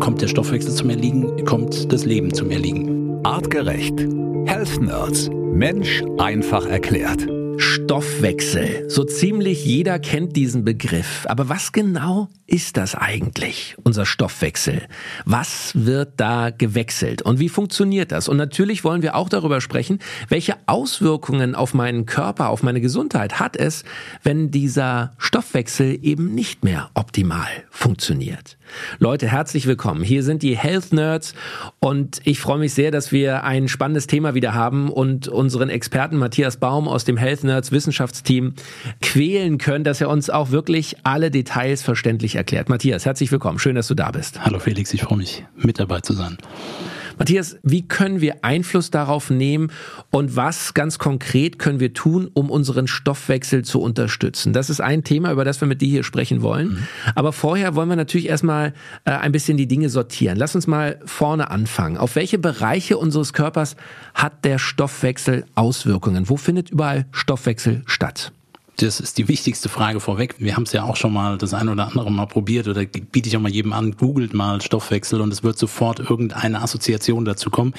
kommt der Stoffwechsel zum Erliegen, kommt das Leben zum Erliegen. Artgerecht. Health Nerds. Mensch einfach erklärt. Stoffwechsel. So ziemlich jeder kennt diesen Begriff. Aber was genau ist das eigentlich, unser Stoffwechsel? Was wird da gewechselt und wie funktioniert das? Und natürlich wollen wir auch darüber sprechen, welche Auswirkungen auf meinen Körper, auf meine Gesundheit hat es, wenn dieser Stoffwechsel eben nicht mehr optimal funktioniert. Leute, herzlich willkommen. Hier sind die Health Nerds und ich freue mich sehr, dass wir ein spannendes Thema wieder haben und unseren Experten Matthias Baum aus dem Health Nerds Wissenschaftsteam quälen können, dass er uns auch wirklich alle Details verständlich erklärt. Matthias, herzlich willkommen. Schön, dass du da bist. Hallo Felix, ich freue mich, mit dabei zu sein. Matthias, wie können wir Einfluss darauf nehmen und was ganz konkret können wir tun, um unseren Stoffwechsel zu unterstützen? Das ist ein Thema, über das wir mit dir hier sprechen wollen. Mhm. Aber vorher wollen wir natürlich erstmal äh, ein bisschen die Dinge sortieren. Lass uns mal vorne anfangen. Auf welche Bereiche unseres Körpers hat der Stoffwechsel Auswirkungen? Wo findet überall Stoffwechsel statt? Das ist die wichtigste Frage vorweg. Wir haben es ja auch schon mal das ein oder andere mal probiert oder biete ich auch mal jedem an, googelt mal Stoffwechsel und es wird sofort irgendeine Assoziation dazu kommen.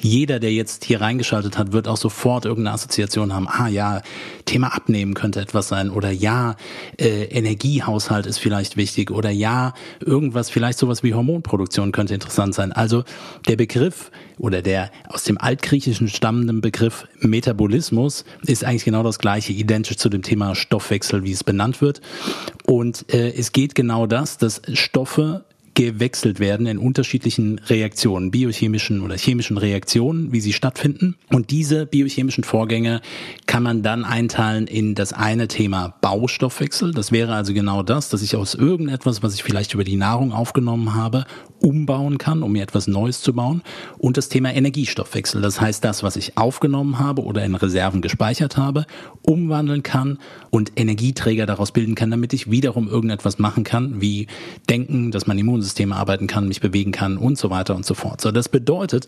Jeder, der jetzt hier reingeschaltet hat, wird auch sofort irgendeine Assoziation haben. Ah ja, Thema Abnehmen könnte etwas sein oder ja, äh, Energiehaushalt ist vielleicht wichtig oder ja, irgendwas, vielleicht sowas wie Hormonproduktion könnte interessant sein. Also der Begriff oder der aus dem Altgriechischen stammenden Begriff Metabolismus ist eigentlich genau das gleiche, identisch zu dem Thema Stoffwechsel, wie es benannt wird. Und äh, es geht genau das, dass Stoffe gewechselt werden in unterschiedlichen Reaktionen, biochemischen oder chemischen Reaktionen, wie sie stattfinden. Und diese biochemischen Vorgänge kann man dann einteilen in das eine Thema Baustoffwechsel. Das wäre also genau das, dass ich aus irgendetwas, was ich vielleicht über die Nahrung aufgenommen habe, umbauen kann, um mir etwas Neues zu bauen. Und das Thema Energiestoffwechsel. Das heißt, das, was ich aufgenommen habe oder in Reserven gespeichert habe, umwandeln kann und Energieträger daraus bilden kann, damit ich wiederum irgendetwas machen kann, wie denken, dass mein Immunsystem Immunsystem arbeiten kann, mich bewegen kann und so weiter und so fort. So, das bedeutet,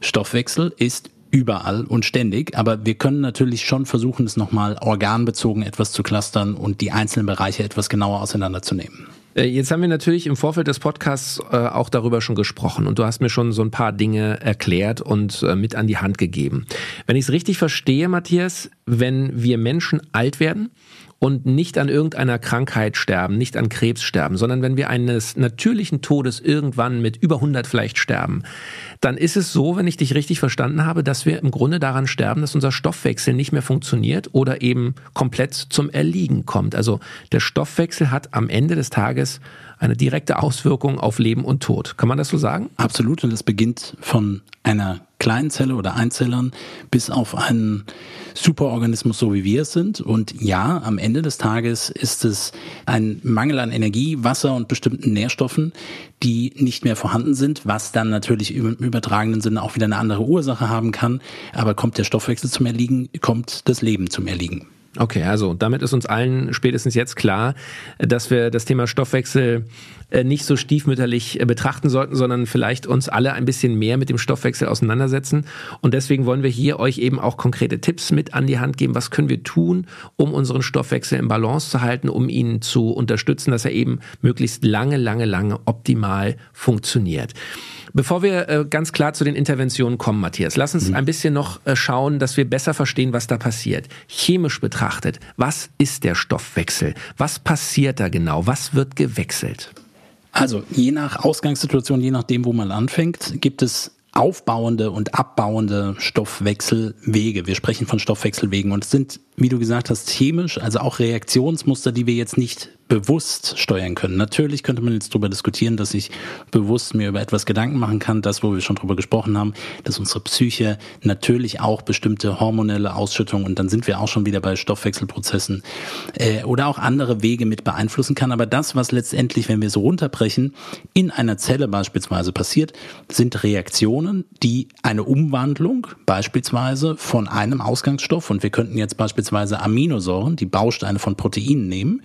Stoffwechsel ist überall und ständig, aber wir können natürlich schon versuchen, es nochmal organbezogen etwas zu clustern und die einzelnen Bereiche etwas genauer auseinanderzunehmen. Äh, jetzt haben wir natürlich im Vorfeld des Podcasts äh, auch darüber schon gesprochen und du hast mir schon so ein paar Dinge erklärt und äh, mit an die Hand gegeben. Wenn ich es richtig verstehe, Matthias, wenn wir Menschen alt werden und nicht an irgendeiner Krankheit sterben, nicht an Krebs sterben, sondern wenn wir eines natürlichen Todes irgendwann mit über 100 vielleicht sterben, dann ist es so, wenn ich dich richtig verstanden habe, dass wir im Grunde daran sterben, dass unser Stoffwechsel nicht mehr funktioniert oder eben komplett zum Erliegen kommt. Also der Stoffwechsel hat am Ende des Tages eine direkte Auswirkung auf Leben und Tod. Kann man das so sagen? Absolut. Und es beginnt von einer kleinen Zelle oder Einzellern bis auf einen Superorganismus, so wie wir es sind. Und ja, am Ende des Tages ist es ein Mangel an Energie, Wasser und bestimmten Nährstoffen, die nicht mehr vorhanden sind, was dann natürlich im übertragenen Sinne auch wieder eine andere Ursache haben kann. Aber kommt der Stoffwechsel zum Erliegen, kommt das Leben zum Erliegen. Okay, also damit ist uns allen spätestens jetzt klar, dass wir das Thema Stoffwechsel äh, nicht so stiefmütterlich äh, betrachten sollten, sondern vielleicht uns alle ein bisschen mehr mit dem Stoffwechsel auseinandersetzen. Und deswegen wollen wir hier euch eben auch konkrete Tipps mit an die Hand geben. Was können wir tun, um unseren Stoffwechsel in Balance zu halten, um ihn zu unterstützen, dass er eben möglichst lange, lange, lange optimal funktioniert. Bevor wir äh, ganz klar zu den Interventionen kommen, Matthias, lass uns mhm. ein bisschen noch äh, schauen, dass wir besser verstehen, was da passiert. Chemisch betrachtet, was ist der Stoffwechsel? Was passiert da genau? Was wird gewechselt? Also je nach Ausgangssituation, je nachdem, wo man anfängt, gibt es aufbauende und abbauende Stoffwechselwege. Wir sprechen von Stoffwechselwegen und es sind, wie du gesagt hast, chemisch, also auch Reaktionsmuster, die wir jetzt nicht bewusst steuern können. Natürlich könnte man jetzt darüber diskutieren, dass ich bewusst mir über etwas Gedanken machen kann, das, wo wir schon drüber gesprochen haben, dass unsere Psyche natürlich auch bestimmte hormonelle Ausschüttungen und dann sind wir auch schon wieder bei Stoffwechselprozessen äh, oder auch andere Wege mit beeinflussen kann. Aber das, was letztendlich, wenn wir so runterbrechen, in einer Zelle beispielsweise passiert, sind Reaktionen, die eine Umwandlung beispielsweise von einem Ausgangsstoff und wir könnten jetzt beispielsweise Aminosäuren, die Bausteine von Proteinen nehmen,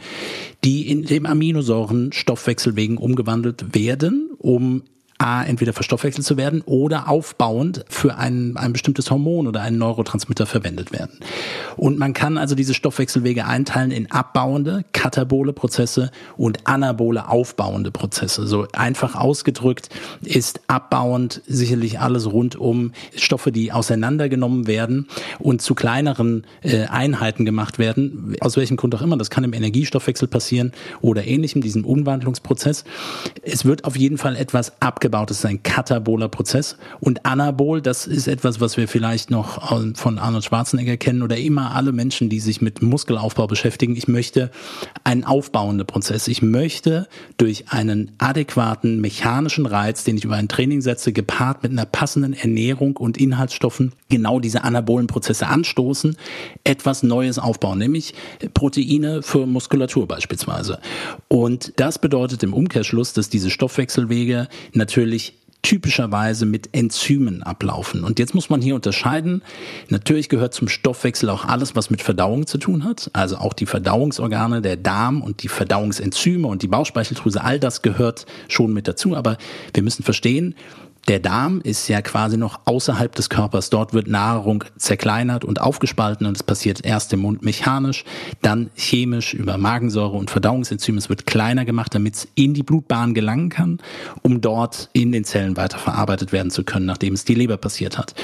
die in dem Aminosäuren Stoffwechselwegen umgewandelt werden, um A, entweder verstoffwechselt zu werden oder aufbauend für ein, ein bestimmtes Hormon oder einen Neurotransmitter verwendet werden. Und man kann also diese Stoffwechselwege einteilen in abbauende, katabole Prozesse und anabole, aufbauende Prozesse. So einfach ausgedrückt ist abbauend sicherlich alles rund um Stoffe, die auseinandergenommen werden und zu kleineren äh, Einheiten gemacht werden. Aus welchem Grund auch immer. Das kann im Energiestoffwechsel passieren oder ähnlichem, diesem Umwandlungsprozess. Es wird auf jeden Fall etwas abgebaut abgebaut. Das ist ein kataboler Prozess. Und Anabol, das ist etwas, was wir vielleicht noch von Arnold Schwarzenegger kennen oder immer alle Menschen, die sich mit Muskelaufbau beschäftigen. Ich möchte einen aufbauenden Prozess. Ich möchte durch einen adäquaten mechanischen Reiz, den ich über ein Training setze, gepaart mit einer passenden Ernährung und Inhaltsstoffen, genau diese anabolen Prozesse anstoßen, etwas Neues aufbauen, nämlich Proteine für Muskulatur beispielsweise. Und das bedeutet im Umkehrschluss, dass diese Stoffwechselwege natürlich natürlich typischerweise mit Enzymen ablaufen. Und jetzt muss man hier unterscheiden. Natürlich gehört zum Stoffwechsel auch alles, was mit Verdauung zu tun hat. Also auch die Verdauungsorgane, der Darm und die Verdauungsenzyme und die Bauchspeicheldrüse, all das gehört schon mit dazu. Aber wir müssen verstehen, der Darm ist ja quasi noch außerhalb des Körpers. Dort wird Nahrung zerkleinert und aufgespalten und es passiert erst im Mund mechanisch, dann chemisch über Magensäure und Verdauungsenzyme. Es wird kleiner gemacht, damit es in die Blutbahn gelangen kann, um dort in den Zellen weiterverarbeitet werden zu können, nachdem es die Leber passiert hat.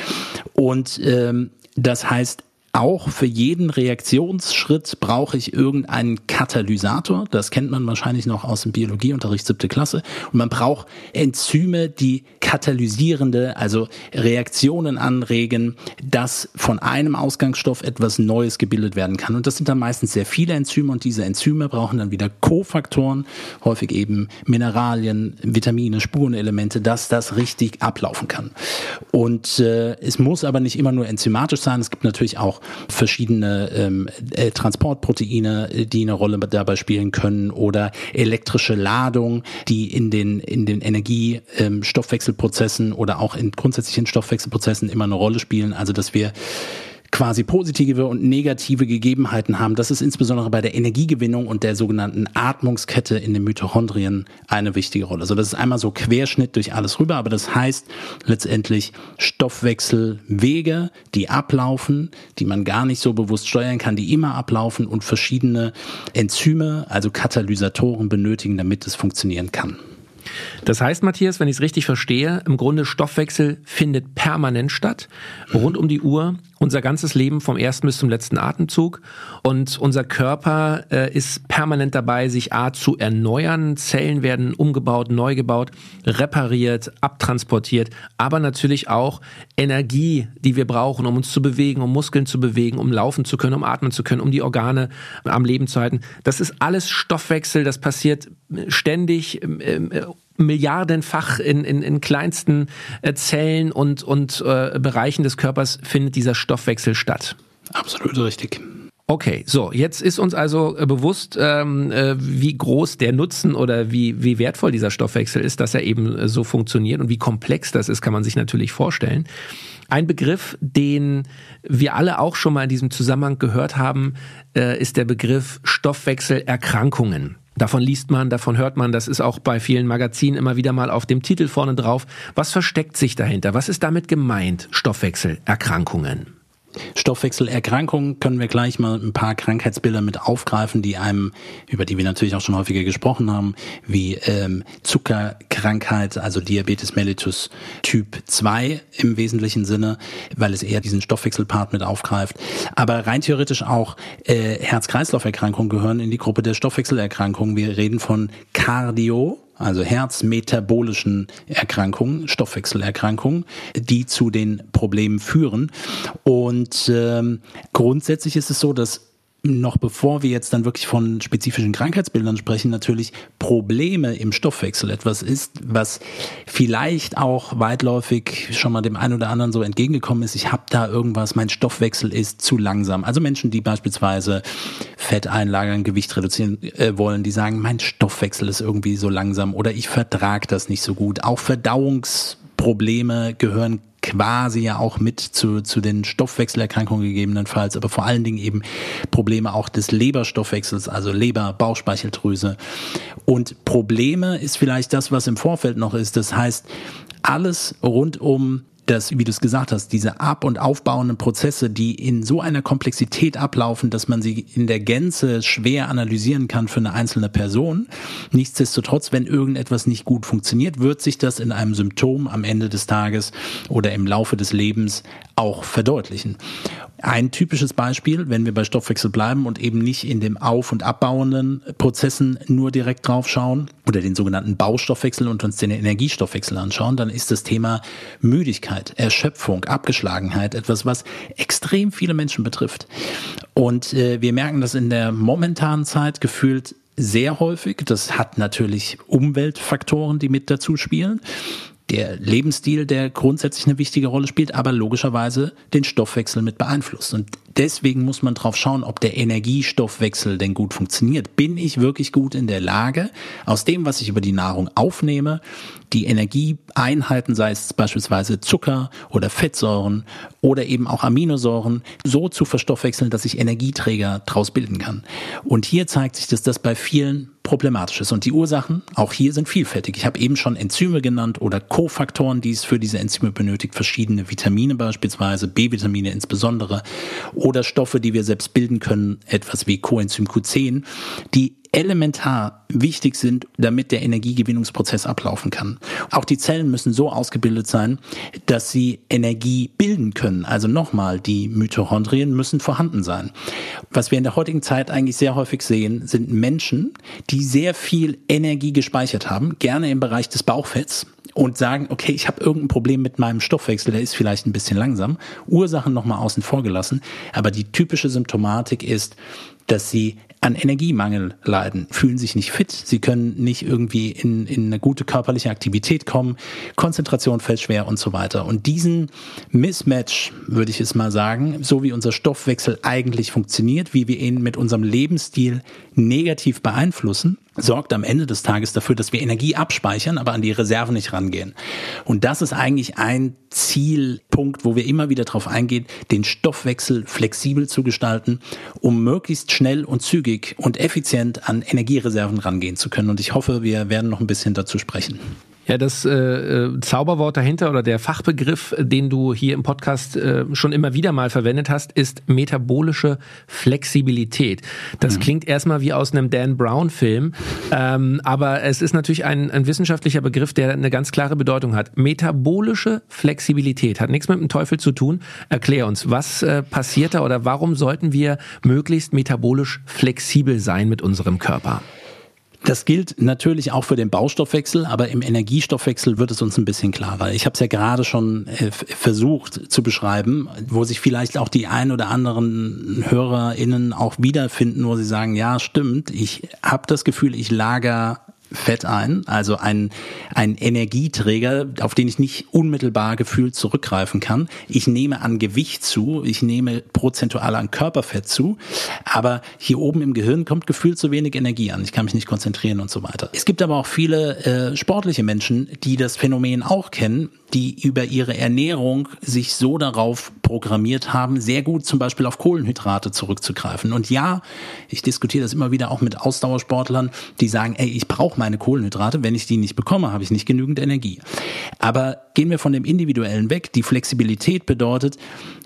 Und ähm, das heißt, auch für jeden Reaktionsschritt brauche ich irgendeinen Katalysator. Das kennt man wahrscheinlich noch aus dem Biologieunterricht siebte Klasse. Und man braucht Enzyme, die katalysierende, also Reaktionen anregen, dass von einem Ausgangsstoff etwas Neues gebildet werden kann. Und das sind dann meistens sehr viele Enzyme und diese Enzyme brauchen dann wieder Kofaktoren, häufig eben Mineralien, Vitamine, Spurenelemente, dass das richtig ablaufen kann. Und äh, es muss aber nicht immer nur enzymatisch sein. Es gibt natürlich auch verschiedene ähm, äh, Transportproteine, die eine Rolle dabei spielen können oder elektrische Ladung, die in den in den Energiestoffwechselprozessen ähm, oder auch in grundsätzlichen Stoffwechselprozessen immer eine Rolle spielen. Also dass wir quasi positive und negative Gegebenheiten haben. Das ist insbesondere bei der Energiegewinnung und der sogenannten Atmungskette in den Mitochondrien eine wichtige Rolle. Also das ist einmal so Querschnitt durch alles rüber, aber das heißt letztendlich Stoffwechselwege, die ablaufen, die man gar nicht so bewusst steuern kann, die immer ablaufen und verschiedene Enzyme, also Katalysatoren benötigen, damit es funktionieren kann. Das heißt, Matthias, wenn ich es richtig verstehe, im Grunde Stoffwechsel findet permanent statt, rund um die Uhr, unser ganzes Leben vom ersten bis zum letzten Atemzug. Und unser Körper äh, ist permanent dabei, sich A zu erneuern. Zellen werden umgebaut, neu gebaut, repariert, abtransportiert, aber natürlich auch Energie, die wir brauchen, um uns zu bewegen, um Muskeln zu bewegen, um laufen zu können, um atmen zu können, um die Organe am Leben zu halten. Das ist alles Stoffwechsel, das passiert ständig äh, milliardenfach in, in, in kleinsten äh, Zellen und, und äh, Bereichen des Körpers findet dieser Stoffwechsel statt. Absolut richtig. Okay, so, jetzt ist uns also äh, bewusst, ähm, äh, wie groß der Nutzen oder wie, wie wertvoll dieser Stoffwechsel ist, dass er eben äh, so funktioniert und wie komplex das ist, kann man sich natürlich vorstellen. Ein Begriff, den wir alle auch schon mal in diesem Zusammenhang gehört haben, ist der Begriff Stoffwechselerkrankungen. Davon liest man, davon hört man, das ist auch bei vielen Magazinen immer wieder mal auf dem Titel vorne drauf. Was versteckt sich dahinter? Was ist damit gemeint? Stoffwechselerkrankungen. Stoffwechselerkrankungen können wir gleich mal ein paar Krankheitsbilder mit aufgreifen, die einem, über die wir natürlich auch schon häufiger gesprochen haben, wie ähm, Zuckerkrankheit, also Diabetes mellitus Typ 2 im wesentlichen Sinne, weil es eher diesen Stoffwechselpart mit aufgreift. Aber rein theoretisch auch äh, Herz-Kreislauf-Erkrankungen gehören in die Gruppe der Stoffwechselerkrankungen. Wir reden von Cardio, also herzmetabolischen Erkrankungen, Stoffwechselerkrankungen, die zu den Problemen führen. Und ähm, grundsätzlich ist es so, dass noch bevor wir jetzt dann wirklich von spezifischen Krankheitsbildern sprechen, natürlich Probleme im Stoffwechsel etwas ist, was vielleicht auch weitläufig schon mal dem einen oder anderen so entgegengekommen ist. Ich habe da irgendwas, mein Stoffwechsel ist zu langsam. Also Menschen, die beispielsweise Fett einlagern, Gewicht reduzieren äh, wollen, die sagen, mein Stoffwechsel ist irgendwie so langsam oder ich vertrage das nicht so gut. Auch Verdauungsprobleme gehören quasi ja auch mit zu, zu den Stoffwechselerkrankungen gegebenenfalls, aber vor allen Dingen eben Probleme auch des Leberstoffwechsels, also Leber, Bauchspeicheldrüse. Und Probleme ist vielleicht das, was im Vorfeld noch ist. Das heißt, alles rund um dass, wie du es gesagt hast, diese ab- und aufbauenden Prozesse, die in so einer Komplexität ablaufen, dass man sie in der Gänze schwer analysieren kann für eine einzelne Person. Nichtsdestotrotz, wenn irgendetwas nicht gut funktioniert, wird sich das in einem Symptom am Ende des Tages oder im Laufe des Lebens auch verdeutlichen. Ein typisches Beispiel, wenn wir bei Stoffwechsel bleiben und eben nicht in dem auf- und abbauenden Prozessen nur direkt drauf schauen oder den sogenannten Baustoffwechsel und uns den Energiestoffwechsel anschauen, dann ist das Thema Müdigkeit, Erschöpfung, Abgeschlagenheit etwas, was extrem viele Menschen betrifft. Und äh, wir merken das in der momentanen Zeit gefühlt sehr häufig. Das hat natürlich Umweltfaktoren, die mit dazu spielen der Lebensstil, der grundsätzlich eine wichtige Rolle spielt, aber logischerweise den Stoffwechsel mit beeinflusst. Und deswegen muss man drauf schauen, ob der Energiestoffwechsel denn gut funktioniert. Bin ich wirklich gut in der Lage, aus dem, was ich über die Nahrung aufnehme, die Energieeinheiten, sei es beispielsweise Zucker oder Fettsäuren oder eben auch Aminosäuren, so zu verstoffwechseln, dass ich Energieträger draus bilden kann. Und hier zeigt sich, dass das bei vielen problematisch ist. Und die Ursachen, auch hier sind vielfältig. Ich habe eben schon Enzyme genannt oder Kofaktoren, die es für diese Enzyme benötigt, verschiedene Vitamine beispielsweise, B-Vitamine insbesondere, oder Stoffe, die wir selbst bilden können, etwas wie Coenzym Q10, die elementar wichtig sind, damit der Energiegewinnungsprozess ablaufen kann. Auch die Zellen müssen so ausgebildet sein, dass sie Energie bilden können. Also nochmal, die Mitochondrien müssen vorhanden sein. Was wir in der heutigen Zeit eigentlich sehr häufig sehen, sind Menschen, die sehr viel Energie gespeichert haben, gerne im Bereich des Bauchfetts und sagen, okay, ich habe irgendein Problem mit meinem Stoffwechsel, der ist vielleicht ein bisschen langsam. Ursachen nochmal außen vor gelassen. Aber die typische Symptomatik ist, dass sie an Energiemangel leiden, fühlen sich nicht fit, sie können nicht irgendwie in, in eine gute körperliche Aktivität kommen, Konzentration fällt schwer und so weiter. Und diesen Mismatch, würde ich es mal sagen, so wie unser Stoffwechsel eigentlich funktioniert, wie wir ihn mit unserem Lebensstil negativ beeinflussen, sorgt am Ende des Tages dafür, dass wir Energie abspeichern, aber an die Reserven nicht rangehen. Und das ist eigentlich ein Zielpunkt, wo wir immer wieder darauf eingehen, den Stoffwechsel flexibel zu gestalten, um möglichst schnell und zügig und effizient an Energiereserven rangehen zu können. Und ich hoffe, wir werden noch ein bisschen dazu sprechen. Ja, das äh, äh, Zauberwort dahinter oder der Fachbegriff, den du hier im Podcast äh, schon immer wieder mal verwendet hast, ist metabolische Flexibilität. Das mhm. klingt erstmal wie aus einem Dan Brown-Film, ähm, aber es ist natürlich ein, ein wissenschaftlicher Begriff, der eine ganz klare Bedeutung hat. Metabolische Flexibilität hat nichts mit dem Teufel zu tun. Erklär uns, was äh, passiert da oder warum sollten wir möglichst metabolisch flexibel sein mit unserem Körper? Das gilt natürlich auch für den Baustoffwechsel, aber im Energiestoffwechsel wird es uns ein bisschen klarer. Ich habe es ja gerade schon äh, versucht zu beschreiben, wo sich vielleicht auch die ein oder anderen HörerInnen auch wiederfinden, wo sie sagen, ja, stimmt, ich habe das Gefühl, ich lager Fett ein, also ein, ein Energieträger, auf den ich nicht unmittelbar gefühlt zurückgreifen kann. Ich nehme an Gewicht zu, ich nehme prozentual an Körperfett zu, aber hier oben im Gehirn kommt gefühlt zu wenig Energie an. Ich kann mich nicht konzentrieren und so weiter. Es gibt aber auch viele äh, sportliche Menschen, die das Phänomen auch kennen, die über ihre Ernährung sich so darauf programmiert haben, sehr gut zum Beispiel auf Kohlenhydrate zurückzugreifen. Und ja, ich diskutiere das immer wieder auch mit Ausdauersportlern, die sagen, ey, ich brauche meine Kohlenhydrate, wenn ich die nicht bekomme, habe ich nicht genügend Energie. Aber gehen wir von dem Individuellen weg. Die Flexibilität bedeutet,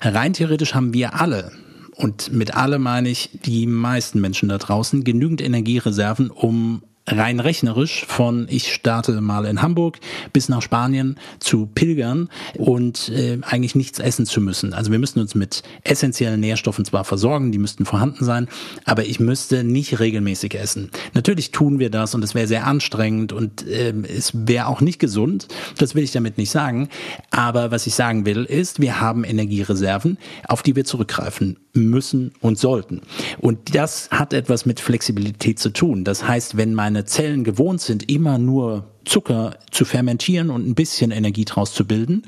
rein theoretisch haben wir alle und mit alle meine ich die meisten Menschen da draußen genügend Energiereserven, um rein rechnerisch von ich starte mal in Hamburg bis nach Spanien zu pilgern und äh, eigentlich nichts essen zu müssen. Also wir müssen uns mit essentiellen Nährstoffen zwar versorgen, die müssten vorhanden sein, aber ich müsste nicht regelmäßig essen. Natürlich tun wir das und es wäre sehr anstrengend und äh, es wäre auch nicht gesund. Das will ich damit nicht sagen. Aber was ich sagen will, ist, wir haben Energiereserven, auf die wir zurückgreifen müssen und sollten. Und das hat etwas mit Flexibilität zu tun. Das heißt, wenn meine Zellen gewohnt sind, immer nur Zucker zu fermentieren und ein bisschen Energie draus zu bilden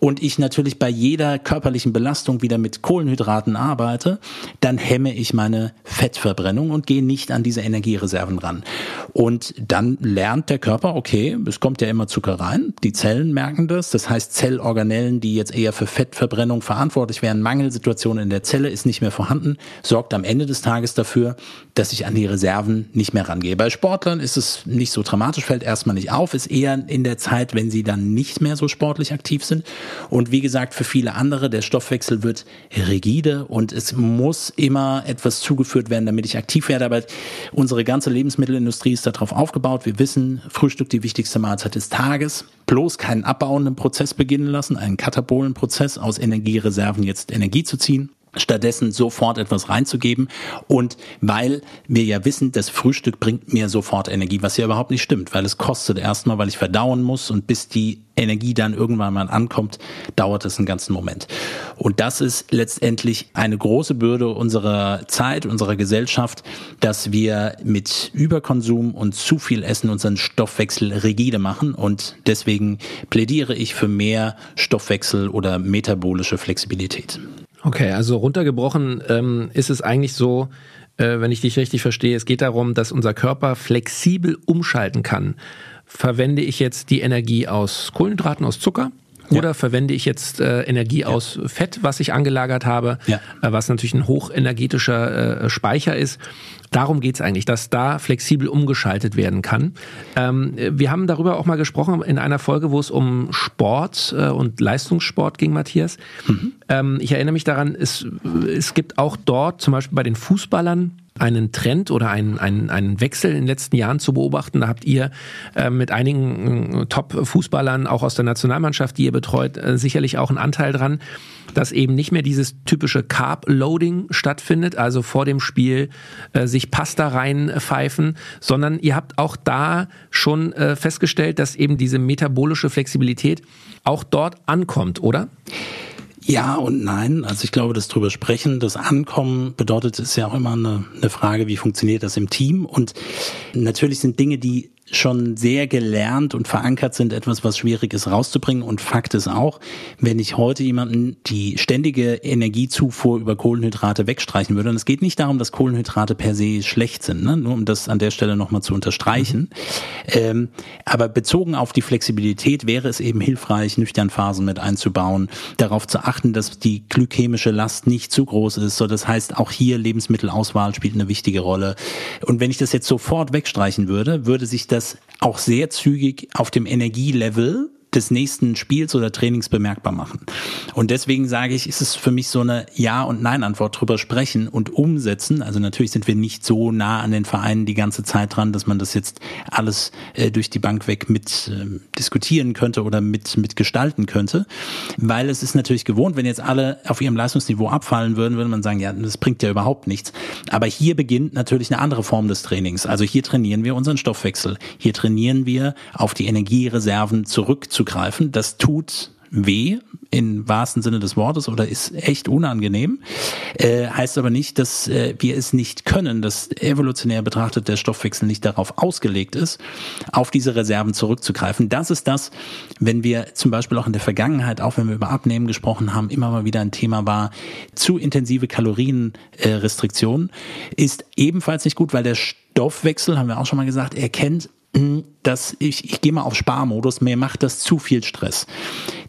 und ich natürlich bei jeder körperlichen Belastung wieder mit Kohlenhydraten arbeite, dann hemme ich meine Fettverbrennung und gehe nicht an diese Energiereserven ran. Und dann lernt der Körper, okay, es kommt ja immer Zucker rein, die Zellen merken das, das heißt Zellorganellen, die jetzt eher für Fettverbrennung verantwortlich wären, Mangelsituation in der Zelle ist nicht mehr vorhanden, sorgt am Ende des Tages dafür, dass ich an die Reserven nicht mehr rangehe. Bei Sportlern ist es nicht so dramatisch, fällt erstmal nicht auf, ist eher in der Zeit, wenn sie dann nicht mehr so sportlich aktiv sind. Und wie gesagt, für viele andere, der Stoffwechsel wird rigide und es muss immer etwas zugeführt werden, damit ich aktiv werde. Aber unsere ganze Lebensmittelindustrie ist darauf aufgebaut. Wir wissen, Frühstück die wichtigste Mahlzeit des Tages. Bloß keinen abbauenden Prozess beginnen lassen, einen katabolen aus Energiereserven jetzt Energie zu ziehen stattdessen sofort etwas reinzugeben und weil wir ja wissen, das Frühstück bringt mir sofort Energie, was ja überhaupt nicht stimmt, weil es kostet erstmal, weil ich verdauen muss und bis die Energie dann irgendwann mal ankommt, dauert es einen ganzen Moment. Und das ist letztendlich eine große Bürde unserer Zeit, unserer Gesellschaft, dass wir mit Überkonsum und zu viel Essen unseren Stoffwechsel rigide machen und deswegen plädiere ich für mehr Stoffwechsel oder metabolische Flexibilität. Okay, also runtergebrochen ähm, ist es eigentlich so, äh, wenn ich dich richtig verstehe, es geht darum, dass unser Körper flexibel umschalten kann. Verwende ich jetzt die Energie aus Kohlenhydraten, aus Zucker? Oder ja. verwende ich jetzt äh, Energie ja. aus Fett, was ich angelagert habe, ja. äh, was natürlich ein hochenergetischer äh, Speicher ist. Darum geht's eigentlich, dass da flexibel umgeschaltet werden kann. Ähm, wir haben darüber auch mal gesprochen in einer Folge, wo es um Sport äh, und Leistungssport ging, Matthias. Mhm. Ähm, ich erinnere mich daran, es, es gibt auch dort, zum Beispiel bei den Fußballern, einen Trend oder einen, einen, einen Wechsel in den letzten Jahren zu beobachten. Da habt ihr äh, mit einigen äh, Top-Fußballern, auch aus der Nationalmannschaft, die ihr betreut, äh, sicherlich auch einen Anteil dran, dass eben nicht mehr dieses typische Carb-Loading stattfindet, also vor dem Spiel äh, sich Pasta reinpfeifen, sondern ihr habt auch da schon äh, festgestellt, dass eben diese metabolische Flexibilität auch dort ankommt, oder? Ja und nein. Also ich glaube, das drüber sprechen, das Ankommen bedeutet, ist ja auch immer eine, eine Frage, wie funktioniert das im Team. Und natürlich sind Dinge, die schon sehr gelernt und verankert sind, etwas, was schwierig ist rauszubringen. Und Fakt ist auch, wenn ich heute jemanden die ständige Energiezufuhr über Kohlenhydrate wegstreichen würde, und es geht nicht darum, dass Kohlenhydrate per se schlecht sind, ne? nur um das an der Stelle nochmal zu unterstreichen. Mhm. Ähm, aber bezogen auf die Flexibilität wäre es eben hilfreich, nüchtern Phasen mit einzubauen, darauf zu achten, dass die glykämische Last nicht zu groß ist. So, das heißt, auch hier Lebensmittelauswahl spielt eine wichtige Rolle. Und wenn ich das jetzt sofort wegstreichen würde, würde sich das das auch sehr zügig auf dem Energielevel des nächsten Spiels oder Trainings bemerkbar machen. Und deswegen sage ich, ist es für mich so eine Ja- und Nein-Antwort drüber sprechen und umsetzen. Also natürlich sind wir nicht so nah an den Vereinen die ganze Zeit dran, dass man das jetzt alles äh, durch die Bank weg mit äh, diskutieren könnte oder mit, mit gestalten könnte. Weil es ist natürlich gewohnt, wenn jetzt alle auf ihrem Leistungsniveau abfallen würden, würde man sagen, ja, das bringt ja überhaupt nichts. Aber hier beginnt natürlich eine andere Form des Trainings. Also hier trainieren wir unseren Stoffwechsel. Hier trainieren wir auf die Energiereserven zurückzukommen zugreifen. Das tut weh im wahrsten Sinne des Wortes oder ist echt unangenehm. Äh, heißt aber nicht, dass äh, wir es nicht können, dass evolutionär betrachtet der Stoffwechsel nicht darauf ausgelegt ist, auf diese Reserven zurückzugreifen. Das ist das, wenn wir zum Beispiel auch in der Vergangenheit, auch wenn wir über Abnehmen gesprochen haben, immer mal wieder ein Thema war, zu intensive Kalorienrestriktion äh, ist ebenfalls nicht gut, weil der Stoffwechsel, haben wir auch schon mal gesagt, erkennt dass ich, ich gehe mal auf Sparmodus, mir macht das zu viel Stress.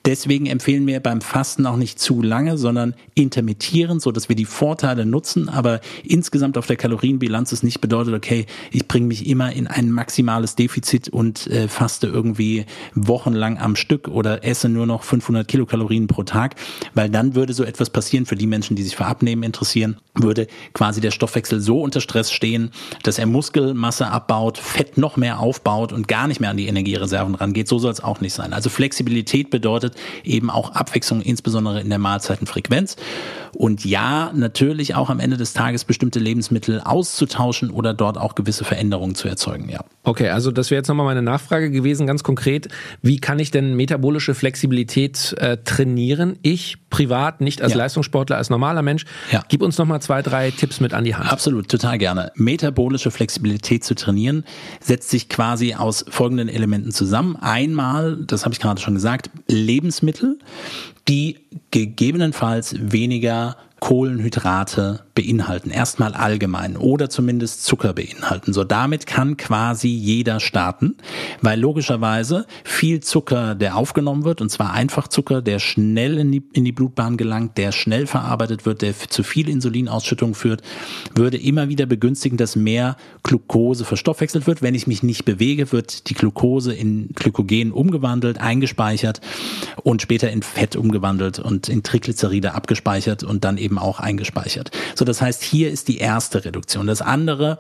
Deswegen empfehlen wir beim Fasten auch nicht zu lange, sondern intermittieren, so dass wir die Vorteile nutzen, aber insgesamt auf der Kalorienbilanz es nicht bedeutet, okay, ich bringe mich immer in ein maximales Defizit und äh, faste irgendwie wochenlang am Stück oder esse nur noch 500 Kilokalorien pro Tag, weil dann würde so etwas passieren für die Menschen, die sich für Abnehmen interessieren, würde quasi der Stoffwechsel so unter Stress stehen, dass er Muskelmasse abbaut, Fett noch mehr aufbaut und gar nicht mehr an die Energiereserven rangeht. So soll es auch nicht sein. Also Flexibilität bedeutet, eben auch Abwechslung, insbesondere in der Mahlzeitenfrequenz. Und ja, natürlich auch am Ende des Tages bestimmte Lebensmittel auszutauschen oder dort auch gewisse Veränderungen zu erzeugen, ja. Okay, also das wäre jetzt nochmal meine Nachfrage gewesen, ganz konkret. Wie kann ich denn metabolische Flexibilität äh, trainieren? Ich privat, nicht als ja. Leistungssportler, als normaler Mensch. Ja. Gib uns nochmal zwei, drei Tipps mit an die Hand. Absolut, total gerne. Metabolische Flexibilität zu trainieren, setzt sich quasi aus folgenden Elementen zusammen. Einmal, das habe ich gerade schon gesagt, Lebensmittel, die gegebenenfalls weniger Kohlenhydrate beinhalten, erstmal allgemein oder zumindest Zucker beinhalten. So damit kann quasi jeder starten, weil logischerweise viel Zucker, der aufgenommen wird, und zwar einfach Zucker, der schnell in die, in die Blutbahn gelangt, der schnell verarbeitet wird, der zu viel Insulinausschüttung führt, würde immer wieder begünstigen, dass mehr Glucose verstoffwechselt wird. Wenn ich mich nicht bewege, wird die Glucose in Glykogen umgewandelt, eingespeichert und später in Fett umgewandelt und in Triglyceride abgespeichert und dann eben auch eingespeichert. So, das heißt, hier ist die erste Reduktion. Das andere,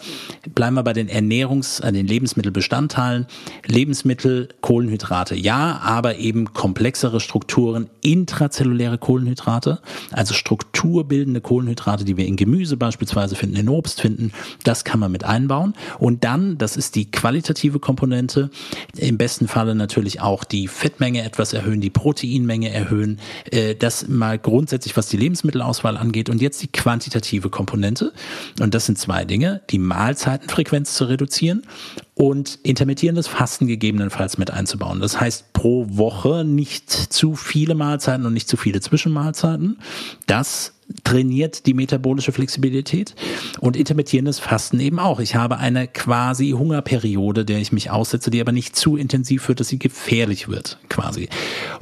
bleiben wir bei den Ernährungs-, an den Lebensmittelbestandteilen. Lebensmittel, Kohlenhydrate, ja, aber eben komplexere Strukturen, intrazelluläre Kohlenhydrate, also strukturbildende Kohlenhydrate, die wir in Gemüse beispielsweise finden, in Obst finden, das kann man mit einbauen. Und dann, das ist die qualitative Komponente, im besten Falle natürlich auch die Fettmenge etwas erhöhen, die Proteinmenge erhöhen, äh, das mal grundsätzlich, was die Lebensmittelauswahl angeht und jetzt die quantitative Komponente. Und das sind zwei Dinge, die Mahlzeitenfrequenz zu reduzieren und intermittierendes Fasten gegebenenfalls mit einzubauen. Das heißt, pro Woche nicht zu viele Mahlzeiten und nicht zu viele Zwischenmahlzeiten. Das trainiert die metabolische Flexibilität und intermittierendes Fasten eben auch. Ich habe eine quasi Hungerperiode, der ich mich aussetze, die aber nicht zu intensiv wird, dass sie gefährlich wird, quasi.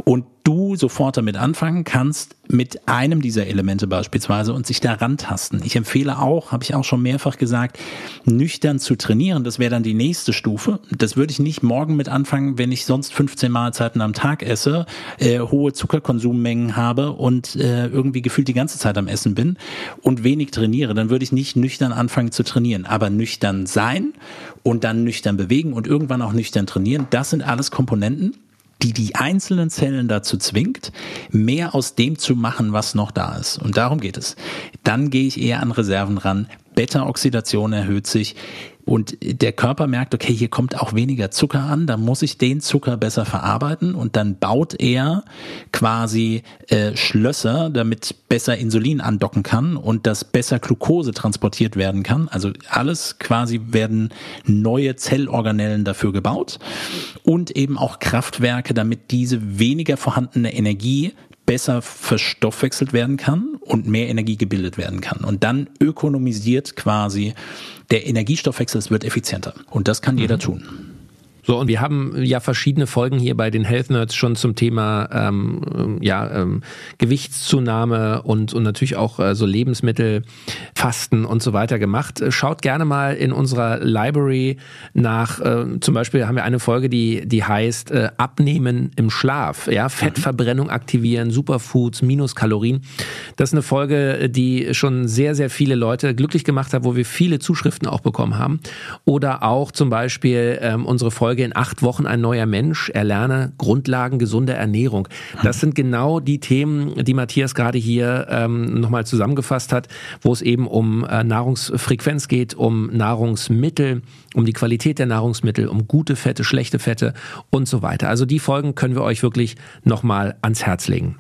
Und du sofort damit anfangen kannst, mit einem dieser Elemente beispielsweise und sich daran tasten. Ich empfehle auch, habe ich auch schon mehrfach gesagt, nüchtern zu trainieren. Das wäre dann die nächste Stufe. Das würde ich nicht morgen mit anfangen, wenn ich sonst 15 Mahlzeiten am Tag esse, äh, hohe Zuckerkonsummengen habe und äh, irgendwie gefühlt die ganze Zeit am Essen bin und wenig trainiere. Dann würde ich nicht nüchtern anfangen zu trainieren, aber nüchtern sein und dann nüchtern bewegen und irgendwann auch nüchtern trainieren. Das sind alles Komponenten, die die einzelnen Zellen dazu zwingt, mehr aus dem zu machen, was noch da ist. Und darum geht es. Dann gehe ich eher an Reserven ran. Beta-Oxidation erhöht sich und der Körper merkt, okay, hier kommt auch weniger Zucker an, da muss ich den Zucker besser verarbeiten und dann baut er quasi äh, Schlösser, damit besser Insulin andocken kann und dass besser Glucose transportiert werden kann. Also alles quasi werden neue Zellorganellen dafür gebaut und eben auch Kraftwerke, damit diese weniger vorhandene Energie besser verstoffwechselt werden kann und mehr Energie gebildet werden kann. Und dann ökonomisiert quasi der Energiestoffwechsel, es wird effizienter. Und das kann jeder mhm. tun. So, und wir haben ja verschiedene Folgen hier bei den Health Nerds schon zum Thema ähm, ja, ähm, Gewichtszunahme und, und natürlich auch äh, so Lebensmittel, Fasten und so weiter gemacht. Schaut gerne mal in unserer Library nach, äh, zum Beispiel haben wir eine Folge, die, die heißt äh, Abnehmen im Schlaf, ja, Fettverbrennung aktivieren, Superfoods, Minuskalorien. Das ist eine Folge, die schon sehr, sehr viele Leute glücklich gemacht hat, wo wir viele Zuschriften auch bekommen haben. Oder auch zum Beispiel ähm, unsere Folge Folge in acht Wochen ein neuer Mensch, erlerne Grundlagen gesunder Ernährung. Das sind genau die Themen, die Matthias gerade hier ähm, nochmal zusammengefasst hat, wo es eben um äh, Nahrungsfrequenz geht, um Nahrungsmittel, um die Qualität der Nahrungsmittel, um gute Fette, schlechte Fette und so weiter. Also die Folgen können wir euch wirklich nochmal ans Herz legen.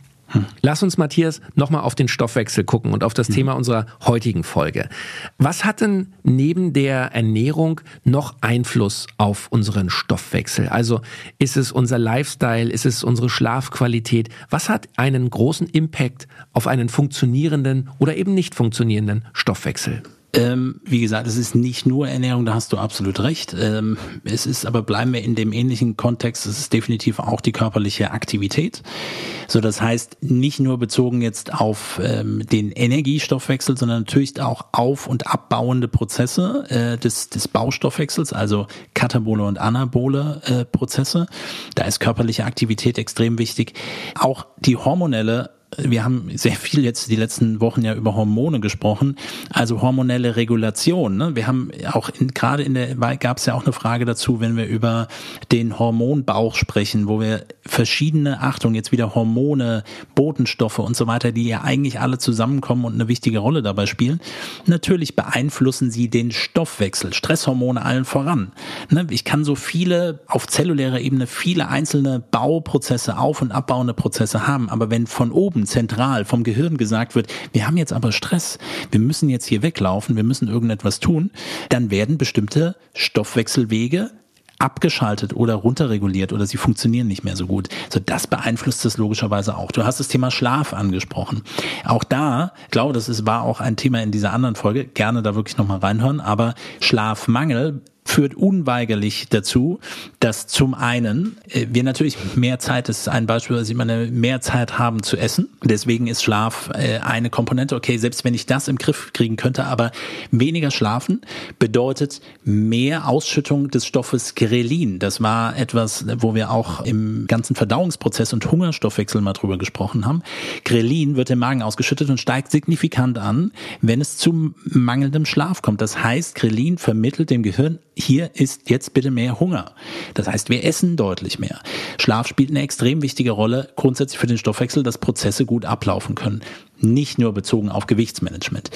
Lass uns, Matthias, nochmal auf den Stoffwechsel gucken und auf das mhm. Thema unserer heutigen Folge. Was hat denn neben der Ernährung noch Einfluss auf unseren Stoffwechsel? Also ist es unser Lifestyle, ist es unsere Schlafqualität? Was hat einen großen Impact auf einen funktionierenden oder eben nicht funktionierenden Stoffwechsel? Ähm, wie gesagt, es ist nicht nur Ernährung, da hast du absolut recht. Ähm, es ist aber, bleiben wir in dem ähnlichen Kontext, es ist definitiv auch die körperliche Aktivität. So, das heißt, nicht nur bezogen jetzt auf ähm, den Energiestoffwechsel, sondern natürlich auch auf- und abbauende Prozesse äh, des, des Baustoffwechsels, also katabole und anabole äh, Prozesse. Da ist körperliche Aktivität extrem wichtig. Auch die hormonelle wir haben sehr viel jetzt die letzten Wochen ja über Hormone gesprochen, also hormonelle Regulation. Ne? Wir haben auch in, gerade in der gab es ja auch eine Frage dazu, wenn wir über den Hormonbauch sprechen, wo wir verschiedene, Achtung, jetzt wieder Hormone, Botenstoffe und so weiter, die ja eigentlich alle zusammenkommen und eine wichtige Rolle dabei spielen. Natürlich beeinflussen sie den Stoffwechsel, Stresshormone allen voran. Ne? Ich kann so viele auf zellulärer Ebene viele einzelne Bauprozesse, auf- und abbauende Prozesse haben, aber wenn von oben zentral vom Gehirn gesagt wird, wir haben jetzt aber Stress, wir müssen jetzt hier weglaufen, wir müssen irgendetwas tun, dann werden bestimmte Stoffwechselwege abgeschaltet oder runterreguliert oder sie funktionieren nicht mehr so gut. So das beeinflusst es logischerweise auch. Du hast das Thema Schlaf angesprochen. Auch da, glaube, das ist, war auch ein Thema in dieser anderen Folge. Gerne da wirklich nochmal reinhören. Aber Schlafmangel führt unweigerlich dazu, dass zum einen äh, wir natürlich mehr Zeit, das ist ein Beispiel, dass ich meine mehr Zeit haben zu essen. Deswegen ist Schlaf äh, eine Komponente. Okay, selbst wenn ich das im Griff kriegen könnte, aber weniger schlafen bedeutet mehr Ausschüttung des Stoffes Grelin. Das war etwas, wo wir auch im ganzen Verdauungsprozess und Hungerstoffwechsel mal drüber gesprochen haben. Grelin wird im Magen ausgeschüttet und steigt signifikant an, wenn es zu mangelndem Schlaf kommt. Das heißt, Grelin vermittelt dem Gehirn hier ist jetzt bitte mehr Hunger. Das heißt, wir essen deutlich mehr. Schlaf spielt eine extrem wichtige Rolle grundsätzlich für den Stoffwechsel, dass Prozesse gut ablaufen können. Nicht nur bezogen auf Gewichtsmanagement.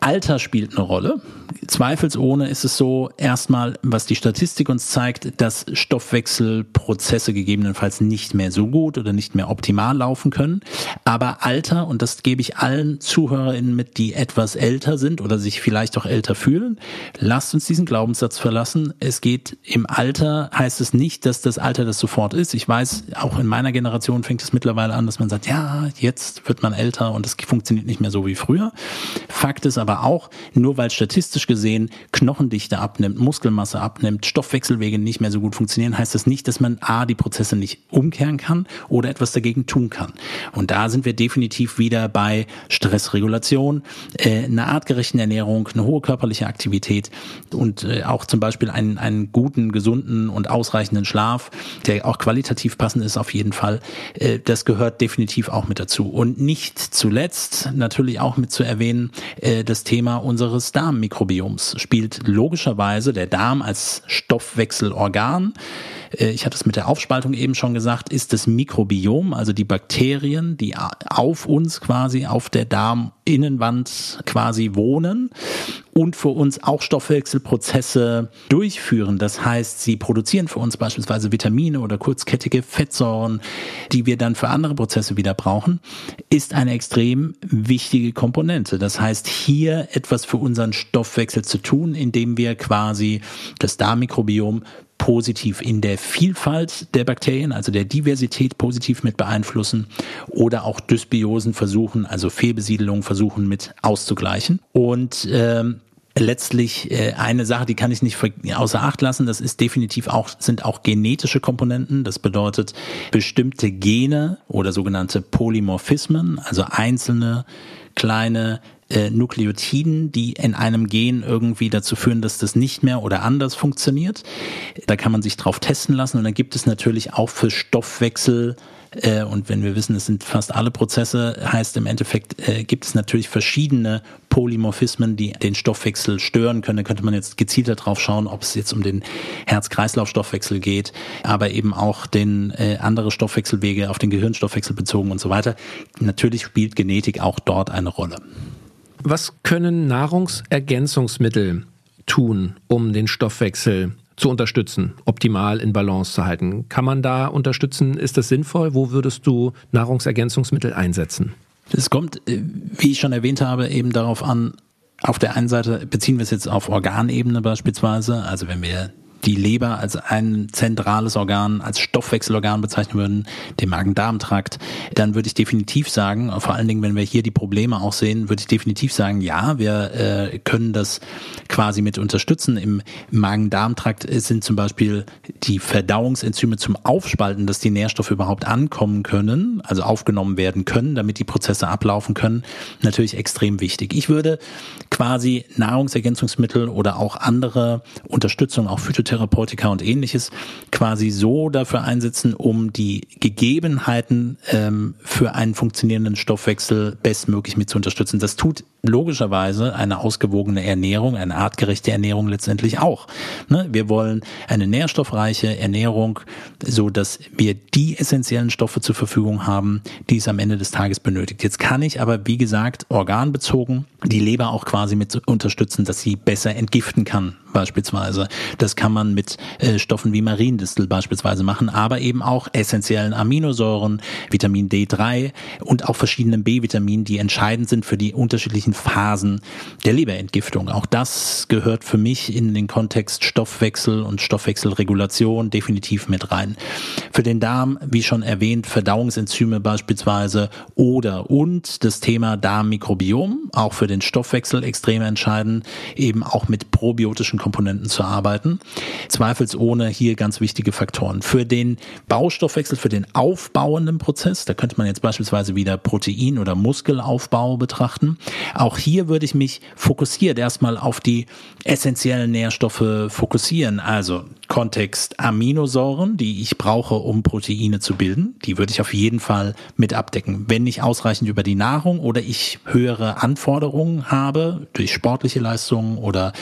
Alter spielt eine Rolle. Zweifelsohne ist es so, erstmal, was die Statistik uns zeigt, dass Stoffwechselprozesse gegebenenfalls nicht mehr so gut oder nicht mehr optimal laufen können. Aber Alter, und das gebe ich allen ZuhörerInnen mit, die etwas älter sind oder sich vielleicht auch älter fühlen, lasst uns diesen Glaubenssatz verlassen. Es geht im Alter, heißt es nicht, dass das Alter das sofort ist. Ich weiß, auch in meiner Generation fängt es mittlerweile an, dass man sagt, ja, jetzt wird man älter und es funktioniert nicht mehr so wie früher. Fakt ist aber auch, nur weil statistisch gesehen Knochendichte abnimmt, Muskelmasse abnimmt, Stoffwechselwege nicht mehr so gut funktionieren, heißt das nicht, dass man A, die Prozesse nicht umkehren kann oder etwas dagegen tun kann. Und da sind wir definitiv wieder bei Stressregulation, äh, einer artgerechten Ernährung, eine hohe körperliche Aktivität und äh, auch zum Beispiel einen, einen guten, gesunden und ausreichenden Schlaf, der auch qualitativ passend ist auf jeden Fall. Äh, das gehört definitiv auch mit dazu. Und nicht zuletzt natürlich auch mit zu erwähnen, äh, das Thema unseres Darmmikrobioms spielt logischerweise der Darm als Stoffwechselorgan. Äh, ich hatte es mit der Aufspaltung eben schon gesagt, ist das Mikrobiom, also die Bakterien, die auf uns quasi auf der Darminnenwand quasi wohnen und für uns auch Stoffwechselprozesse durchführen. Das heißt, sie produzieren für uns beispielsweise Vitamine oder kurzkettige Fettsäuren, die wir dann für andere Prozesse wieder brauchen, ist eine extrem wichtige Komponente. Das heißt, hier etwas für unseren Stoffwechsel zu tun, indem wir quasi das Darmmikrobiom positiv in der Vielfalt der Bakterien, also der Diversität positiv mit beeinflussen oder auch Dysbiosen versuchen, also Fehlbesiedelungen versuchen mit auszugleichen. Und ähm, letztlich äh, eine Sache, die kann ich nicht außer Acht lassen, das ist definitiv auch, sind auch genetische Komponenten. Das bedeutet bestimmte Gene oder sogenannte Polymorphismen, also einzelne kleine äh, Nukleotiden, die in einem Gen irgendwie dazu führen, dass das nicht mehr oder anders funktioniert. Da kann man sich drauf testen lassen und dann gibt es natürlich auch für Stoffwechsel äh, und wenn wir wissen, es sind fast alle Prozesse, heißt im Endeffekt, äh, gibt es natürlich verschiedene Polymorphismen, die den Stoffwechsel stören können. Da könnte man jetzt gezielter drauf schauen, ob es jetzt um den Herz-Kreislauf-Stoffwechsel geht, aber eben auch den äh, andere Stoffwechselwege auf den Gehirnstoffwechsel bezogen und so weiter. Natürlich spielt Genetik auch dort eine Rolle. Was können Nahrungsergänzungsmittel tun, um den Stoffwechsel zu unterstützen, optimal in Balance zu halten? Kann man da unterstützen? Ist das sinnvoll? Wo würdest du Nahrungsergänzungsmittel einsetzen? Es kommt, äh, wie ich schon erwähnt habe, eben darauf an, auf der einen Seite beziehen wir es jetzt auf Organebene beispielsweise, also wenn wir die Leber als ein zentrales Organ, als Stoffwechselorgan bezeichnen würden, den Magen-Darm-Trakt, dann würde ich definitiv sagen, vor allen Dingen, wenn wir hier die Probleme auch sehen, würde ich definitiv sagen, ja, wir äh, können das quasi mit unterstützen. Im Magen-Darm-Trakt sind zum Beispiel die Verdauungsenzyme zum Aufspalten, dass die Nährstoffe überhaupt ankommen können, also aufgenommen werden können, damit die Prozesse ablaufen können, natürlich extrem wichtig. Ich würde quasi Nahrungsergänzungsmittel oder auch andere Unterstützung, auch Phytotherapie, Psychotherapeutika und ähnliches quasi so dafür einsetzen, um die Gegebenheiten ähm, für einen funktionierenden Stoffwechsel bestmöglich mit zu unterstützen. Das tut logischerweise eine ausgewogene Ernährung, eine artgerechte Ernährung letztendlich auch. Ne? Wir wollen eine nährstoffreiche Ernährung, so dass wir die essentiellen Stoffe zur Verfügung haben, die es am Ende des Tages benötigt. Jetzt kann ich aber, wie gesagt, organbezogen die Leber auch quasi mit unterstützen, dass sie besser entgiften kann, beispielsweise. Das kann man mit äh, Stoffen wie Mariendistel beispielsweise machen, aber eben auch essentiellen Aminosäuren, Vitamin D3 und auch verschiedenen B-Vitaminen, die entscheidend sind für die unterschiedlichen Phasen der Leberentgiftung. Auch das gehört für mich in den Kontext Stoffwechsel und Stoffwechselregulation definitiv mit rein. Für den Darm, wie schon erwähnt, Verdauungsenzyme beispielsweise oder und das Thema Darmmikrobiom, auch für den Stoffwechsel extrem entscheidend, eben auch mit probiotischen Komponenten zu arbeiten. Zweifelsohne hier ganz wichtige Faktoren. Für den Baustoffwechsel, für den aufbauenden Prozess, da könnte man jetzt beispielsweise wieder Protein- oder Muskelaufbau betrachten. Auch hier würde ich mich fokussiert erstmal auf die essentiellen Nährstoffe fokussieren. Also Kontext Aminosäuren, die ich brauche, um Proteine zu bilden. Die würde ich auf jeden Fall mit abdecken. Wenn nicht ausreichend über die Nahrung oder ich höhere Anforderungen habe durch sportliche Leistungen oder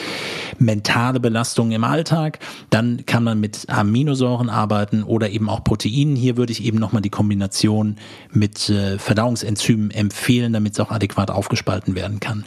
mentale Belastungen im Alltag, dann kann man mit Aminosäuren arbeiten oder eben auch Proteinen. Hier würde ich eben nochmal die Kombination mit äh, Verdauungsenzymen empfehlen, damit es auch adäquat aufgespalten werden kann.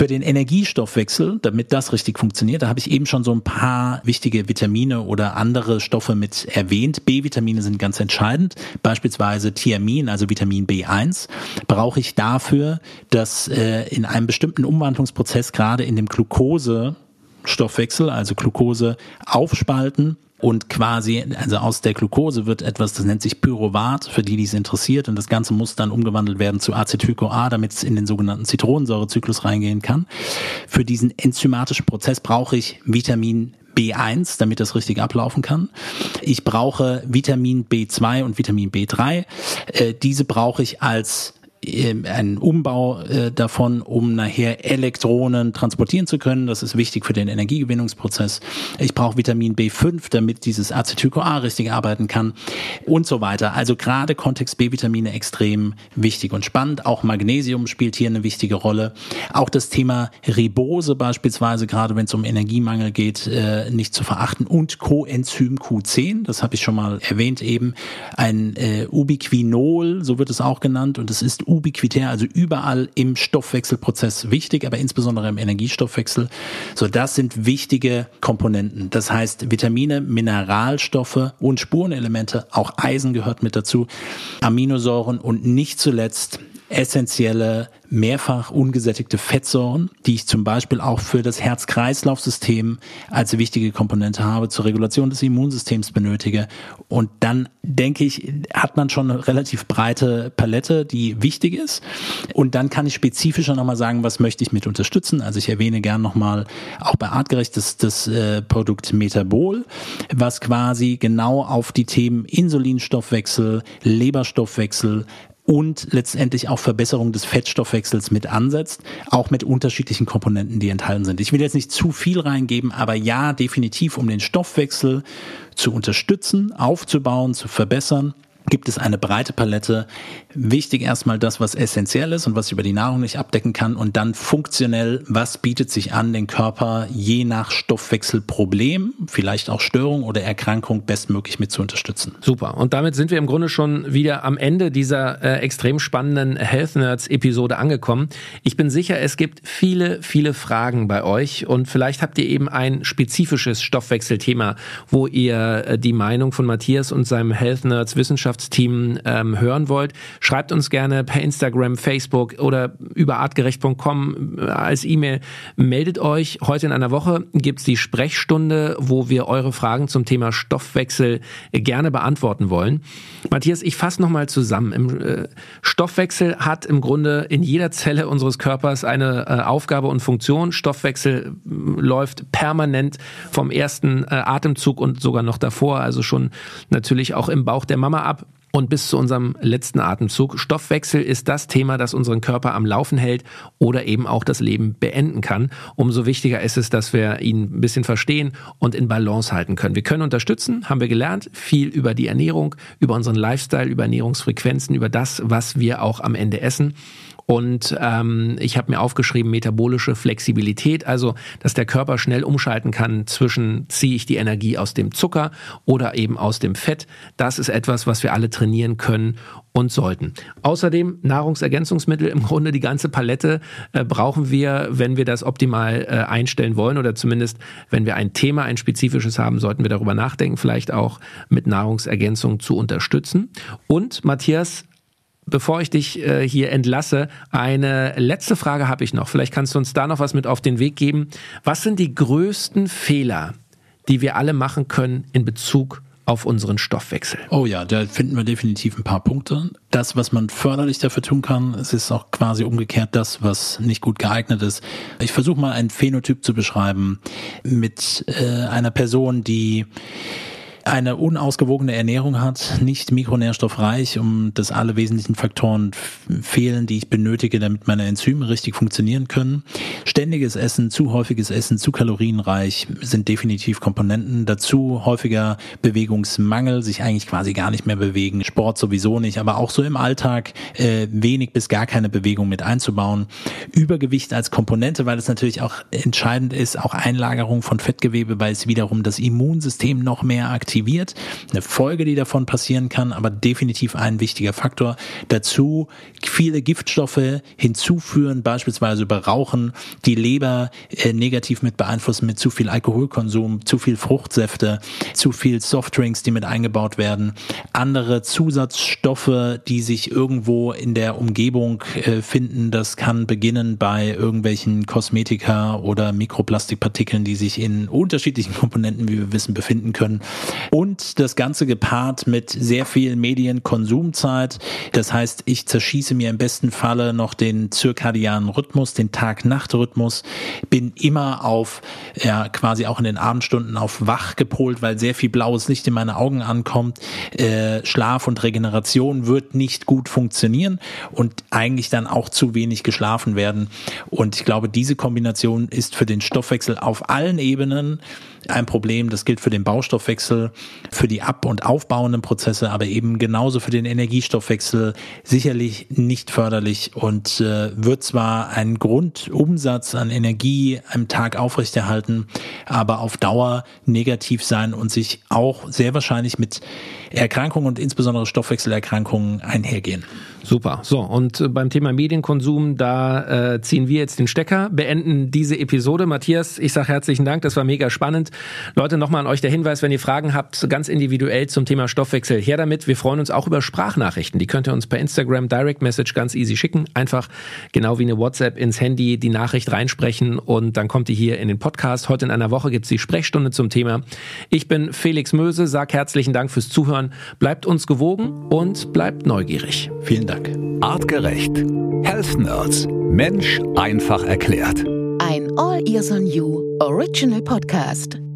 Für den Energiestoffwechsel, damit das richtig funktioniert, da habe ich eben schon so ein paar wichtige Vitamine oder andere Stoffe mit erwähnt. B-Vitamine sind ganz entscheidend. Beispielsweise Thiamin, also Vitamin B1, brauche ich dafür, dass äh, in einem bestimmten Umwandlungsprozess gerade in dem Glucose Stoffwechsel, also Glucose, aufspalten und quasi, also aus der Glucose wird etwas, das nennt sich Pyruvat, für die, die es interessiert. Und das Ganze muss dann umgewandelt werden zu Acetyl-CoA, damit es in den sogenannten Zitronensäurezyklus reingehen kann. Für diesen enzymatischen Prozess brauche ich Vitamin B1, damit das richtig ablaufen kann. Ich brauche Vitamin B2 und Vitamin B3. Äh, diese brauche ich als einen Umbau äh, davon, um nachher Elektronen transportieren zu können. Das ist wichtig für den Energiegewinnungsprozess. Ich brauche Vitamin B5, damit dieses Acetyl-CoA richtig arbeiten kann und so weiter. Also gerade Kontext B-Vitamine extrem wichtig und spannend. Auch Magnesium spielt hier eine wichtige Rolle. Auch das Thema Ribose beispielsweise, gerade wenn es um Energiemangel geht, äh, nicht zu verachten. Und Coenzym Q10, das habe ich schon mal erwähnt eben, ein äh, Ubiquinol, so wird es auch genannt, und es ist ubiquitär, also überall im Stoffwechselprozess wichtig, aber insbesondere im Energiestoffwechsel. So, das sind wichtige Komponenten. Das heißt, Vitamine, Mineralstoffe und Spurenelemente, auch Eisen gehört mit dazu, Aminosäuren und nicht zuletzt essentielle mehrfach ungesättigte Fettsäuren, die ich zum Beispiel auch für das Herz-Kreislauf-System als wichtige Komponente habe, zur Regulation des Immunsystems benötige. Und dann denke ich, hat man schon eine relativ breite Palette, die wichtig ist. Und dann kann ich spezifischer nochmal sagen, was möchte ich mit unterstützen. Also ich erwähne gern nochmal auch bei Artgerecht das, das äh, Produkt Metabol, was quasi genau auf die Themen Insulinstoffwechsel, Leberstoffwechsel, und letztendlich auch Verbesserung des Fettstoffwechsels mit ansetzt, auch mit unterschiedlichen Komponenten, die enthalten sind. Ich will jetzt nicht zu viel reingeben, aber ja, definitiv, um den Stoffwechsel zu unterstützen, aufzubauen, zu verbessern gibt es eine breite Palette. Wichtig erstmal das, was essentiell ist und was ich über die Nahrung nicht abdecken kann und dann funktionell, was bietet sich an, den Körper je nach Stoffwechselproblem, vielleicht auch Störung oder Erkrankung bestmöglich mit zu unterstützen. Super. Und damit sind wir im Grunde schon wieder am Ende dieser äh, extrem spannenden Health Nerds Episode angekommen. Ich bin sicher, es gibt viele, viele Fragen bei euch und vielleicht habt ihr eben ein spezifisches Stoffwechselthema, wo ihr äh, die Meinung von Matthias und seinem Health Nerds Wissenschaft Wissenschaftsteam ähm, hören wollt, schreibt uns gerne per Instagram, Facebook oder über artgerecht.com äh, als E-Mail. Meldet euch. Heute in einer Woche gibt's die Sprechstunde, wo wir eure Fragen zum Thema Stoffwechsel gerne beantworten wollen. Matthias, ich fasse nochmal zusammen. Im, äh, Stoffwechsel hat im Grunde in jeder Zelle unseres Körpers eine äh, Aufgabe und Funktion. Stoffwechsel äh, läuft permanent vom ersten äh, Atemzug und sogar noch davor, also schon natürlich auch im Bauch der Mama ab. Und bis zu unserem letzten Atemzug. Stoffwechsel ist das Thema, das unseren Körper am Laufen hält oder eben auch das Leben beenden kann. Umso wichtiger ist es, dass wir ihn ein bisschen verstehen und in Balance halten können. Wir können unterstützen, haben wir gelernt, viel über die Ernährung, über unseren Lifestyle, über Ernährungsfrequenzen, über das, was wir auch am Ende essen. Und ähm, ich habe mir aufgeschrieben, metabolische Flexibilität, also dass der Körper schnell umschalten kann zwischen ziehe ich die Energie aus dem Zucker oder eben aus dem Fett. Das ist etwas, was wir alle trainieren können und sollten. Außerdem Nahrungsergänzungsmittel, im Grunde die ganze Palette äh, brauchen wir, wenn wir das optimal äh, einstellen wollen oder zumindest, wenn wir ein Thema, ein spezifisches haben, sollten wir darüber nachdenken, vielleicht auch mit Nahrungsergänzung zu unterstützen. Und Matthias, bevor ich dich äh, hier entlasse, eine letzte Frage habe ich noch. Vielleicht kannst du uns da noch was mit auf den Weg geben. Was sind die größten Fehler, die wir alle machen können in Bezug auf unseren Stoffwechsel? Oh ja, da finden wir definitiv ein paar Punkte. Das, was man förderlich dafür tun kann, es ist auch quasi umgekehrt das, was nicht gut geeignet ist. Ich versuche mal einen Phänotyp zu beschreiben mit äh, einer Person, die eine unausgewogene Ernährung hat, nicht mikronährstoffreich, um dass alle wesentlichen Faktoren fehlen, die ich benötige, damit meine Enzyme richtig funktionieren können. Ständiges Essen, zu häufiges Essen, zu kalorienreich sind definitiv Komponenten. Dazu häufiger Bewegungsmangel, sich eigentlich quasi gar nicht mehr bewegen, Sport sowieso nicht, aber auch so im Alltag äh, wenig bis gar keine Bewegung mit einzubauen. Übergewicht als Komponente, weil es natürlich auch entscheidend ist, auch Einlagerung von Fettgewebe, weil es wiederum das Immunsystem noch mehr aktiv aktiviert. Eine Folge, die davon passieren kann, aber definitiv ein wichtiger Faktor. Dazu viele Giftstoffe hinzuführen, beispielsweise über Rauchen, die Leber äh, negativ mit beeinflussen mit zu viel Alkoholkonsum, zu viel Fruchtsäfte, zu viel Softdrinks, die mit eingebaut werden, andere Zusatzstoffe, die sich irgendwo in der Umgebung äh, finden. Das kann beginnen bei irgendwelchen Kosmetika oder Mikroplastikpartikeln, die sich in unterschiedlichen Komponenten, wie wir wissen, befinden können. Und das Ganze gepaart mit sehr viel Medienkonsumzeit. Das heißt, ich zerschieße mir im besten Falle noch den zirkadianen Rhythmus, den Tag-Nacht-Rhythmus, bin immer auf, ja, quasi auch in den Abendstunden auf wach gepolt, weil sehr viel blaues Licht in meine Augen ankommt. Äh, Schlaf und Regeneration wird nicht gut funktionieren und eigentlich dann auch zu wenig geschlafen werden. Und ich glaube, diese Kombination ist für den Stoffwechsel auf allen Ebenen ein Problem. Das gilt für den Baustoffwechsel, für die ab- und aufbauenden Prozesse, aber eben genauso für den Energiestoffwechsel sicherlich nicht förderlich und äh, wird zwar einen Grundumsatz an Energie am Tag aufrechterhalten, aber auf Dauer negativ sein und sich auch sehr wahrscheinlich mit Erkrankungen und insbesondere Stoffwechselerkrankungen einhergehen. Super. So, und äh, beim Thema Medienkonsum, da äh, ziehen wir jetzt den Stecker, beenden diese Episode. Matthias, ich sage herzlichen Dank, das war mega spannend. Leute, nochmal an euch der Hinweis, wenn ihr Fragen habt, ganz individuell zum Thema Stoffwechsel, her damit. Wir freuen uns auch über Sprachnachrichten. Die könnt ihr uns per Instagram Direct Message ganz easy schicken. Einfach genau wie eine WhatsApp ins Handy die Nachricht reinsprechen und dann kommt die hier in den Podcast. Heute in einer Woche gibt's die Sprechstunde zum Thema. Ich bin Felix Möse, sag herzlichen Dank fürs Zuhören. Bleibt uns gewogen und bleibt neugierig. Vielen Dank. Artgerecht. Health Nerds. Mensch einfach erklärt. Ein All Ears on You Original Podcast.